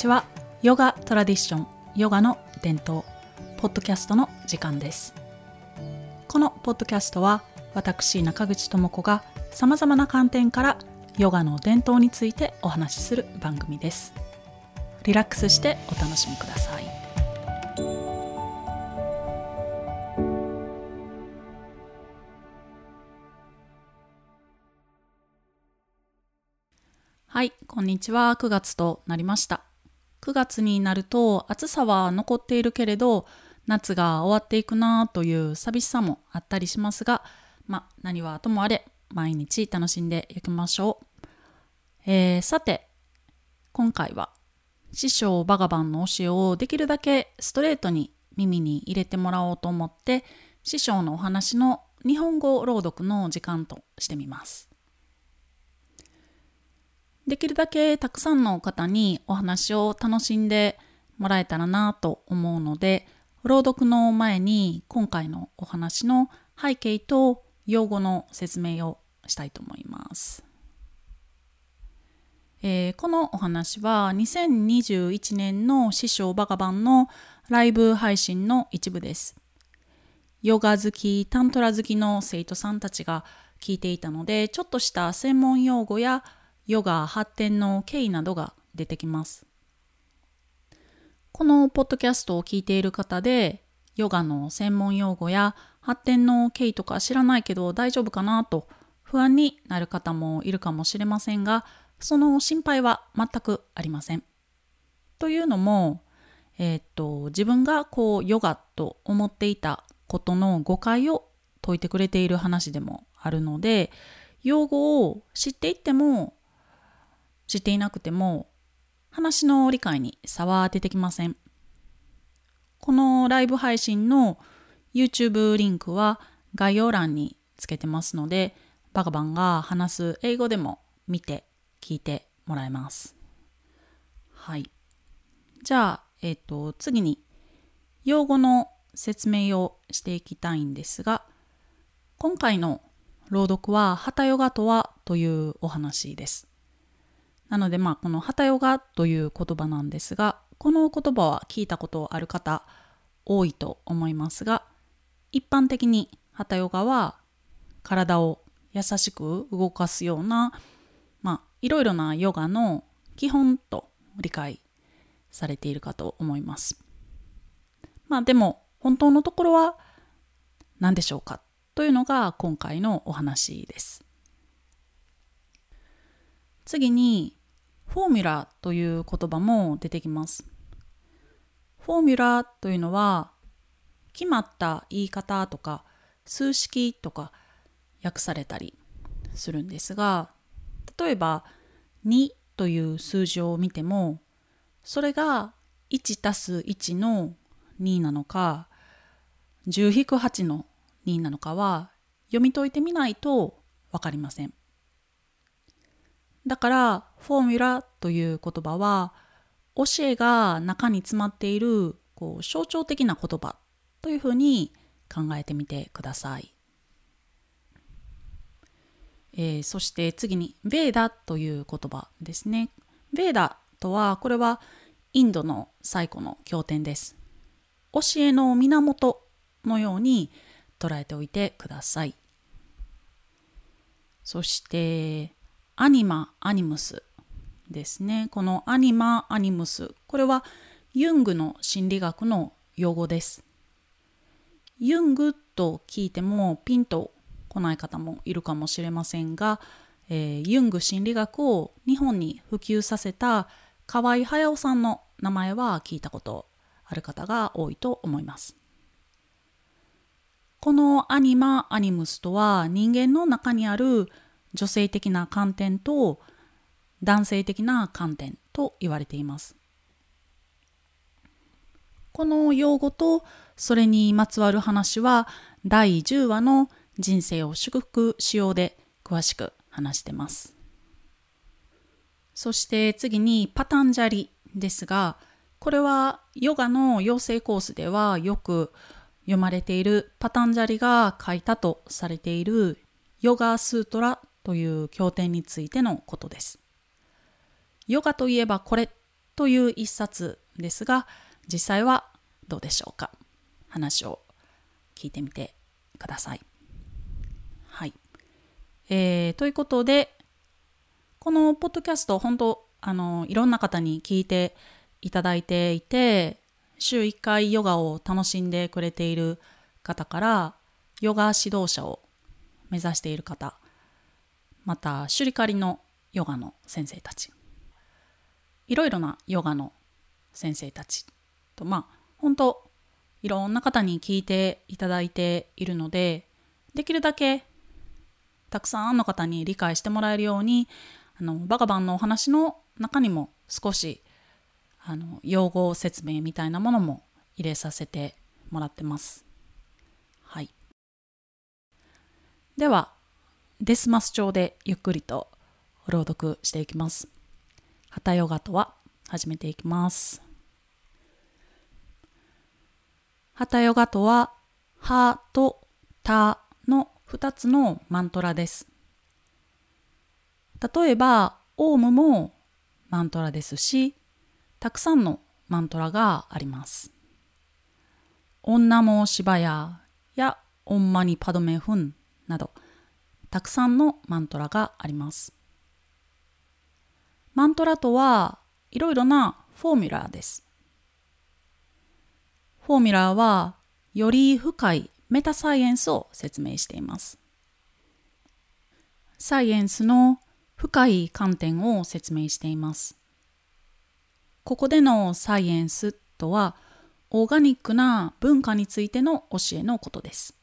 こんにちはヨガトラディションヨガの伝統ポッドキャストの時間ですこのポッドキャストは私中口智子がさまざまな観点からヨガの伝統についてお話しする番組ですリラックスしてお楽しみくださいはい、こんにちは。9月となりました。9月になると暑さは残っているけれど夏が終わっていくなという寂しさもあったりしますが、まあ何はともあれ毎日楽しんでいきましょう。えー、さて、今回は師匠バガバンの教えをできるだけストレートに耳に入れてもらおうと思って師匠のお話の日本語朗読の時間としてみます。できるだけたくさんの方にお話を楽しんでもらえたらなと思うので朗読の前に今回のお話の背景と用語の説明をしたいと思います。えー、このお話は2021年の師匠バカバンのライブ配信の一部です。ヨガ好き、タントラ好きの生徒さんたちが聞いていたので、ちょっとした専門用語やヨガ発展の経緯などが出てきます。このポッドキャストを聞いている方で、ヨガの専門用語や発展の経緯とか知らないけど大丈夫かなと不安になる方もいるかもしれませんが、その心配は全くありません。というのも、えー、っと、自分がこうヨガと思っていたことの誤解を解いてくれている話でもあるので、用語を知っていっても知っていなくても話の理解に差は出てきません。このライブ配信の YouTube リンクは概要欄につけてますので、バカバンが話す英語でも見て聞いてもらえます。はい。じゃあ、えっ、ー、と、次に用語の説明をしていきたいんですが、今回の朗読は、ハタヨガとはというお話です。なのでまあこのハタヨガという言葉なんですがこの言葉は聞いたことある方多いと思いますが一般的にハタヨガは体を優しく動かすようなまあいろいろなヨガの基本と理解されているかと思います。まあでも本当のところは何でしょうかというのが今回のお話です。次にフォーミュラという言葉も出てきます。フォーミュラというのは決まった言い方とか数式とか訳されたりするんですが例えば2という数字を見てもそれが1たす1の2なのか10-8の2なのかは読み解いてみないと分かりません。だからフォーミュラという言葉は教えが中に詰まっているこう象徴的な言葉というふうに考えてみてください。えー、そして次にベーダという言葉ですね。ベーダとはこれはインドの最古の経典です。教えの源のように捉えておいてください。そしてアニマ・アニムスですね。このアニマ・アニムス、これはユングの心理学の用語です。ユングと聞いてもピンと来ない方もいるかもしれませんが、えー、ユング心理学を日本に普及させた河合隼さんの名前は聞いたことある方が多いと思います。このアニマ・アニムスとは人間の中にある女性的な観点と男性的な観点と言われています。この用語とそれにまつわる話は第10話の人生を祝福しようで詳しく話してます。そして次にパタンジャリですがこれはヨガの養成コースではよく読まれているパタンジャリが書いたとされているヨガスートラという経典についてのことです。ヨガといえばこれという一冊ですが実際はどうでしょうか？話を聞いてみてください。はい。えー、ということでこのポッドキャスト本当あのいろんな方に聞いていただいていて週1回ヨガを楽しんでくれている方からヨガ指導者を目指している方またシュリカリのヨガの先生たちいろいろなヨガの先生たちとまあ本当いろんな方に聞いていただいているのでできるだけたくさんの方に理解してもらえるようにあのバカバンのお話の中にも少しあの用語説明みたいなものも入れさせてもらってます。はい。では、デスマス調でゆっくりと朗読していきます。ハタヨガとは始めていきます。ハタヨガとは、ハとタの2つのマントラです。例えば、オウムもマントラですし、たくさんのマントラがあります。女も芝ややオンマニパドメフンなどたくさんのマントラがあります。マントラとはいろいろなフォーミュラーです。フォーミュラーはより深いメタサイエンスを説明しています。サイエンスの深い観点を説明しています。ここでのサイエンスとはオーガニックな文化についての教えのことです。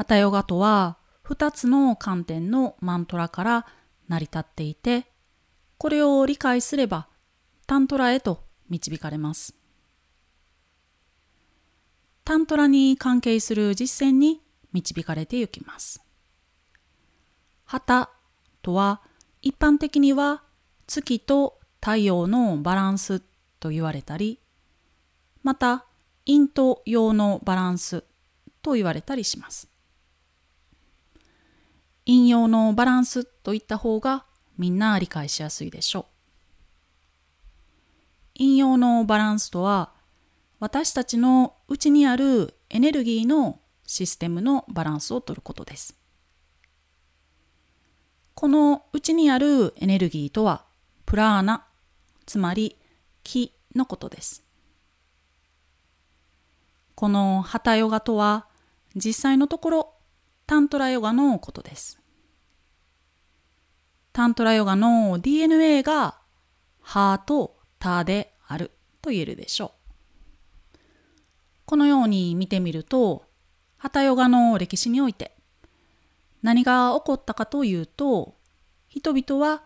ハタヨガとは2つの観点のマントラから成り立っていてこれを理解すればタントラへと導かれます。タントラに関係する実践に導かれていきます。旗とは一般的には月と太陽のバランスと言われたりまた陰と陽のバランスと言われたりします陰陽のバランスといった方がみんな理解しやすいでしょう。陰陽のバランスとは私たちの内にあるエネルギーのシステムのバランスをとることです。この内にあるエネルギーとはプラーナつまり気のことです。このハタヨガとは実際のところタントラヨガのことです。タントラヨガの DNA がハーとタであると言えるでしょうこのように見てみるとハタヨガの歴史において何が起こったかというと人々は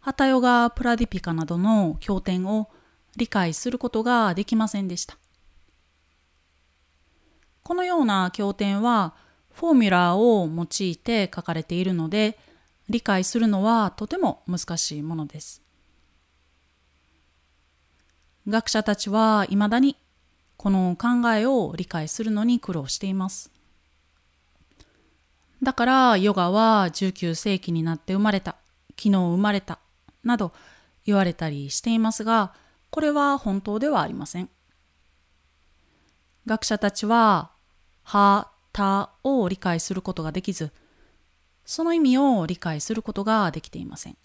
ハタヨガ・プラディピカなどの経典を理解することができませんでした。このような経典はフォーミュラーを用いて書かれているので理解するのはとても難しいものです。学者たちはいまだにこの考えを理解するのに苦労しています。だからヨガは19世紀になって生まれた昨日生まれたなど言われたりしていますがこれは本当ではありません学者たちは「は」「た」を理解することができずその意味を理解することができていません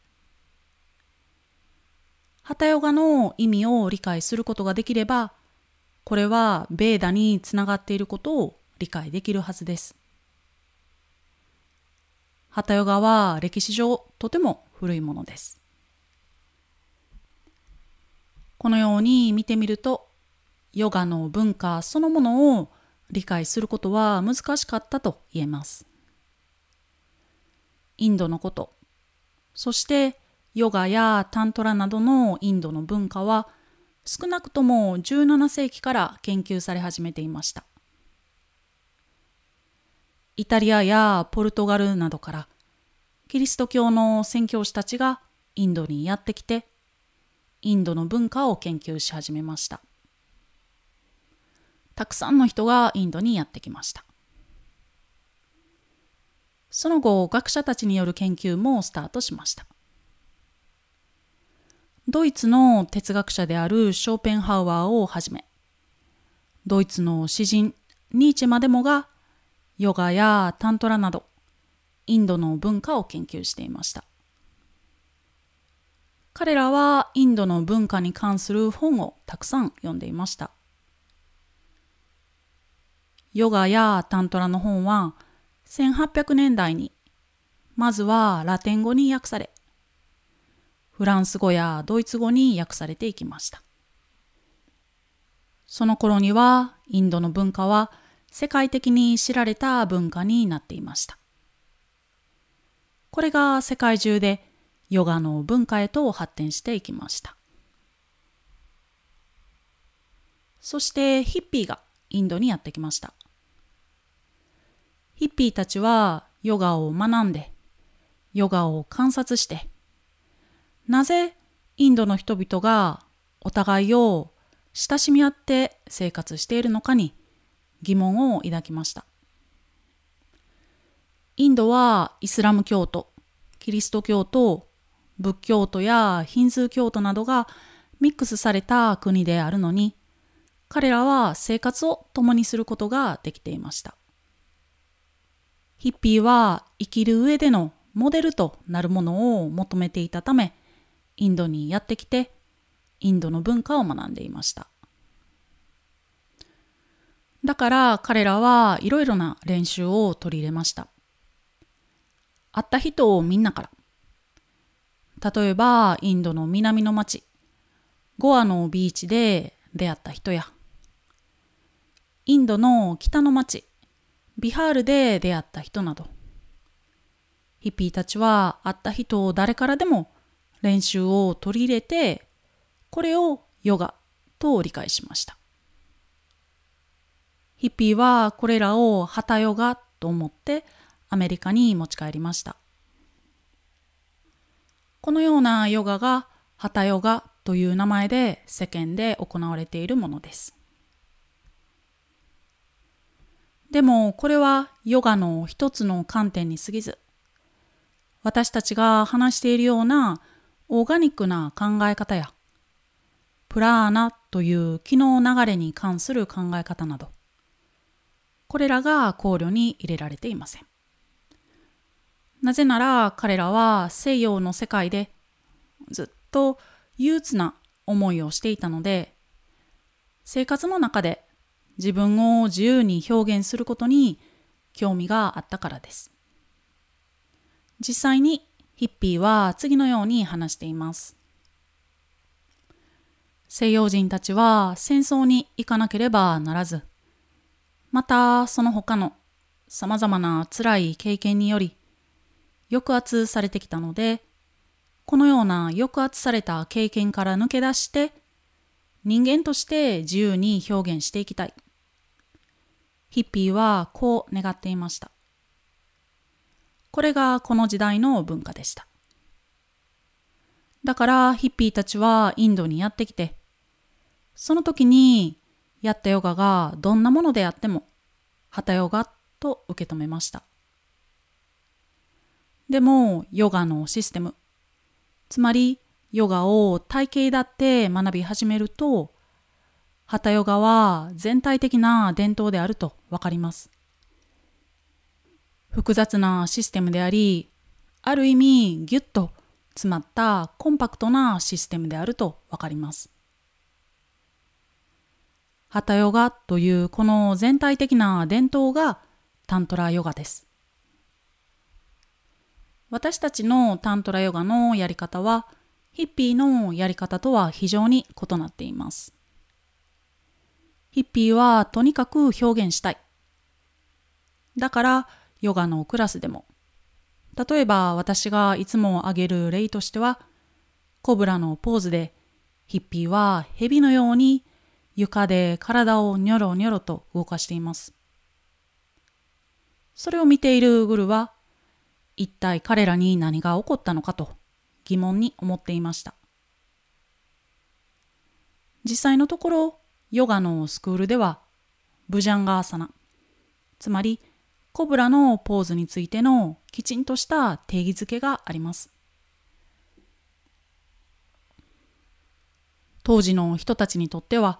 ハタヨガの意味を理解することができればこれはベーダにつながっていることを理解できるはずですハタヨガは歴史上とても古いものです。このように見てみるとヨガの文化そのものを理解することは難しかったと言えます。インドのこと。そしてヨガやタントラなどのインドの文化は少なくとも17世紀から研究され始めていました。イタリアやポルトガルなどからキリスト教の宣教師たちがインドにやってきてインドの文化を研究し始めました。たくさんの人がインドにやってきました。その後学者たちによる研究もスタートしましたドイツの哲学者であるショーペンハウアーをはじめ、ドイツの詩人ニーチェまでもがヨガやタントラなどインドの文化を研究していました。彼らはインドの文化に関する本をたくさん読んでいました。ヨガやタントラの本は1800年代にまずはラテン語に訳されフランス語やドイツ語に訳されていきました。その頃にはインドの文化は世界的に知られた文化になっていました。これが世界中でヨガの文化へと発展していきました。そしてヒッピーがインドにやってきました。ヒッピーたちはヨガを学んで、ヨガを観察して、なぜインドの人々がお互いを親しみ合って生活しているのかに疑問を抱きました。インドはイスラム教徒、キリスト教徒、仏教徒やヒンズー教徒などがミックスされた国であるのに、彼らは生活を共にすることができていました。ヒッピーは生きる上でのモデルとなるものを求めていたため、インドにやってきて、インドの文化を学んでいました。だから彼らはいろいろな練習を取り入れました。会った人をみんなから。例えばインドの南の町、ゴアのビーチで出会った人や、インドの北の町、ビハールで出会った人など、ヒッピーたちは会った人を誰からでも練習を取り入れて、これをヨガと理解しました。ヒッピーはこれらをハタヨガと思ってアメリカに持ち帰りました。このようなヨガがハタヨガという名前で世間で行われているものです。でもこれはヨガの一つの観点に過ぎず、私たちが話しているようなオーガニックな考え方や、プラーナという気の流れに関する考え方など、これらが考慮に入れられていません。なぜなら彼らは西洋の世界でずっと憂鬱な思いをしていたので、生活の中で自分を自由に表現することに興味があったからです。実際にヒッピーは次のように話しています。西洋人たちは戦争に行かなければならず、またその他の様々な辛い経験により抑圧されてきたので、このような抑圧された経験から抜け出して人間として自由に表現していきたい。ヒッピーはこう願っていました。これがこの時代の文化でした。だからヒッピーたちはインドにやってきて、その時にやったヨガがどんなものであっても、ハタヨガと受け止めました。でも、ヨガのシステム、つまりヨガを体系だって学び始めると、ハタヨガは全体的な伝統であるとわかります。複雑なシステムであり、ある意味ギュッと詰まったコンパクトなシステムであるとわかります。ハタヨガというこの全体的な伝統がタントラヨガです。私たちのタントラヨガのやり方はヒッピーのやり方とは非常に異なっています。ヒッピーはとにかく表現したい。だからヨガのクラスでも。例えば私がいつも挙げる例としては、コブラのポーズでヒッピーは蛇のように床で体をニョロニョロと動かしています。それを見ているグルは、一体彼らに何が起こったのかと疑問に思っていました。実際のところ、ヨガのスクールでは、ブジャンガーサナ、つまりコブラのポーズについてのきちんとした定義づけがあります。当時の人たちにとっては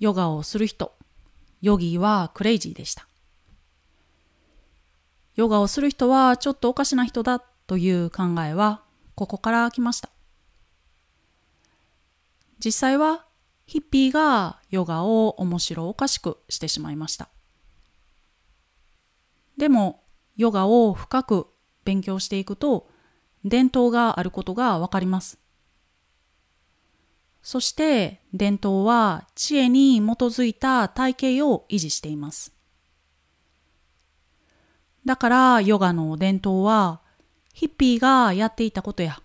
ヨガをする人、ヨギーはクレイジーでした。ヨガをする人はちょっとおかしな人だという考えはここから来ました。実際はヒッピーがヨガを面白おかしくしてしまいました。でもヨガを深く勉強していくと伝統があることがわかります。そして伝統は知恵に基づいた体系を維持しています。だからヨガの伝統はヒッピーがやっていたことや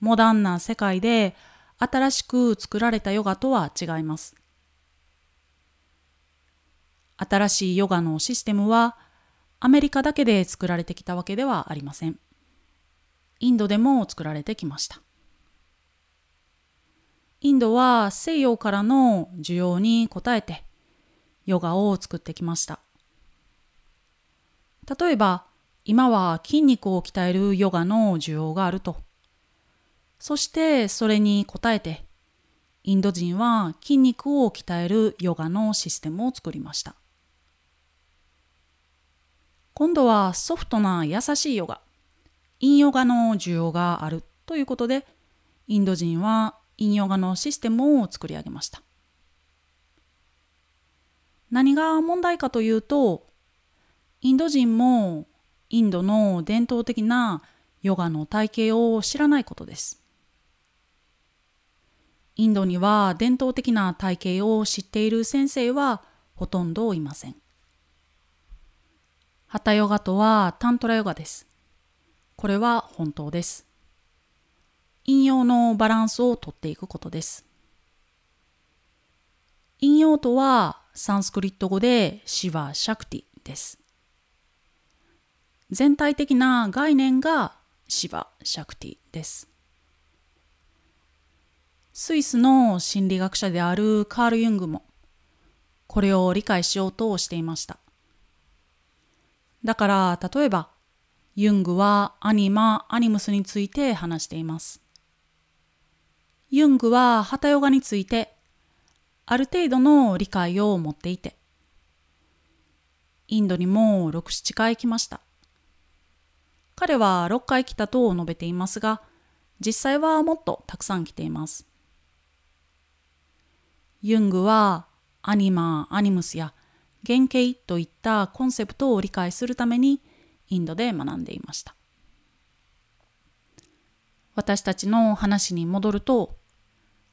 モダンな世界で新しく作られたヨガとは違います。新しいヨガのシステムはアメリカだけで作られてきたわけではありません。インドでも作られてきました。インドは西洋からの需要に応えてヨガを作ってきました。例えば今は筋肉を鍛えるヨガの需要があると。そしてそれに応えてインド人は筋肉を鍛えるヨガのシステムを作りました。今度はソフトな優しいヨガ、インヨガの需要があるということでインド人はインヨガのシステムを作り上げました。何が問題かというと、インド人もインドの伝統的なヨガの体系を知らないことです。インドには伝統的な体系を知っている先生はほとんどいません。ハタヨガとはタントラヨガです。これは本当です。引用のバランスをとっていくことです。引用とはサンスクリット語でシワ・シャクティです。全体的な概念がシワ・シャクティです。スイスの心理学者であるカール・ユングもこれを理解しようとしていました。だから例えばユングはアニマ・アニムスについて話しています。ユングはハタヨガについてある程度の理解を持っていて、インドにも6、7回来ました。彼は6回来たと述べていますが、実際はもっとたくさん来ています。ユングはアニマ、アニムスや原型といったコンセプトを理解するためにインドで学んでいました。私たちの話に戻ると、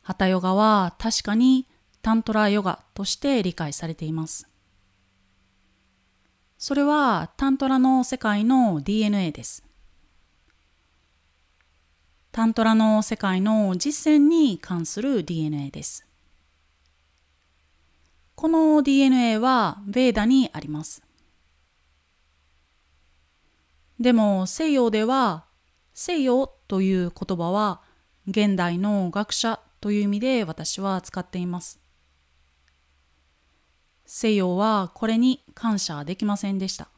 ハタヨガは確かにタントラヨガとして理解されています。それはタントラの世界の DNA です。タントラの世界の実践に関する DNA です。この DNA はベーダにあります。でも西洋では西洋という言葉は現代の学者という意味で私は使っています。西洋はこれに感謝できませんでした。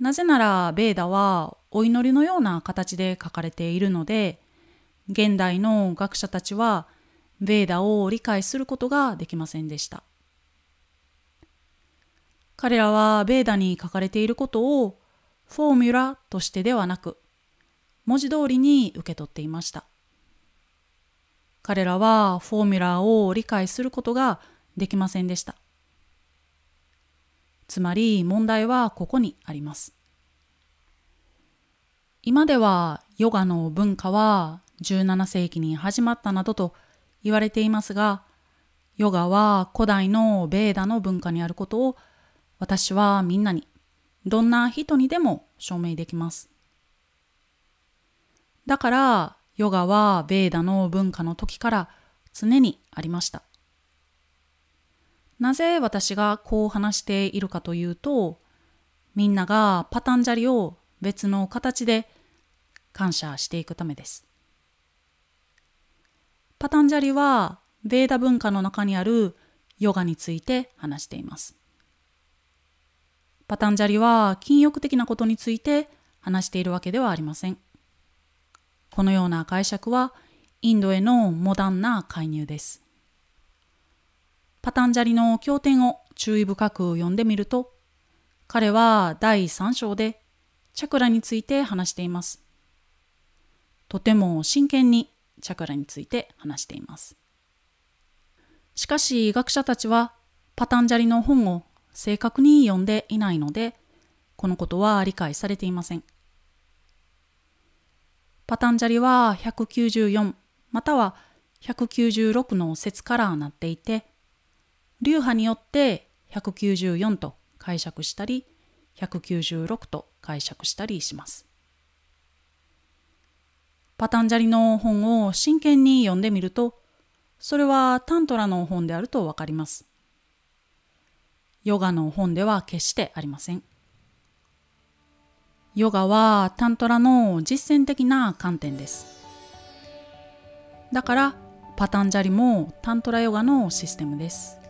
なぜならベーダはお祈りのような形で書かれているので、現代の学者たちはベーダを理解することができませんでした。彼らはベーダに書かれていることをフォーミュラとしてではなく、文字通りに受け取っていました。彼らはフォーミュラを理解することができませんでした。つまり問題はここにあります。今ではヨガの文化は17世紀に始まったなどと言われていますが、ヨガは古代のベーダの文化にあることを私はみんなに、どんな人にでも証明できます。だからヨガはベーダの文化の時から常にありました。なぜ私がこう話しているかというと、みんながパタンジャリを別の形で感謝していくためです。パタンジャリはベーダ文化の中にあるヨガについて話しています。パタンジャリは禁欲的なことについて話しているわけではありません。このような解釈はインドへのモダンな介入です。パタンジャリの経典を注意深く読んでみると、彼は第3章でチャクラについて話しています。とても真剣にチャクラについて話しています。しかし学者たちはパタンジャリの本を正確に読んでいないので、このことは理解されていません。パタンジャリは194または196の説からなっていて、流派によって194と解釈したり196と解釈したりします。パタンジャリの本を真剣に読んでみるとそれはタントラの本であるとわかります。ヨガの本では決してありません。ヨガはタントラの実践的な観点です。だからパタンジャリもタントラヨガのシステムです。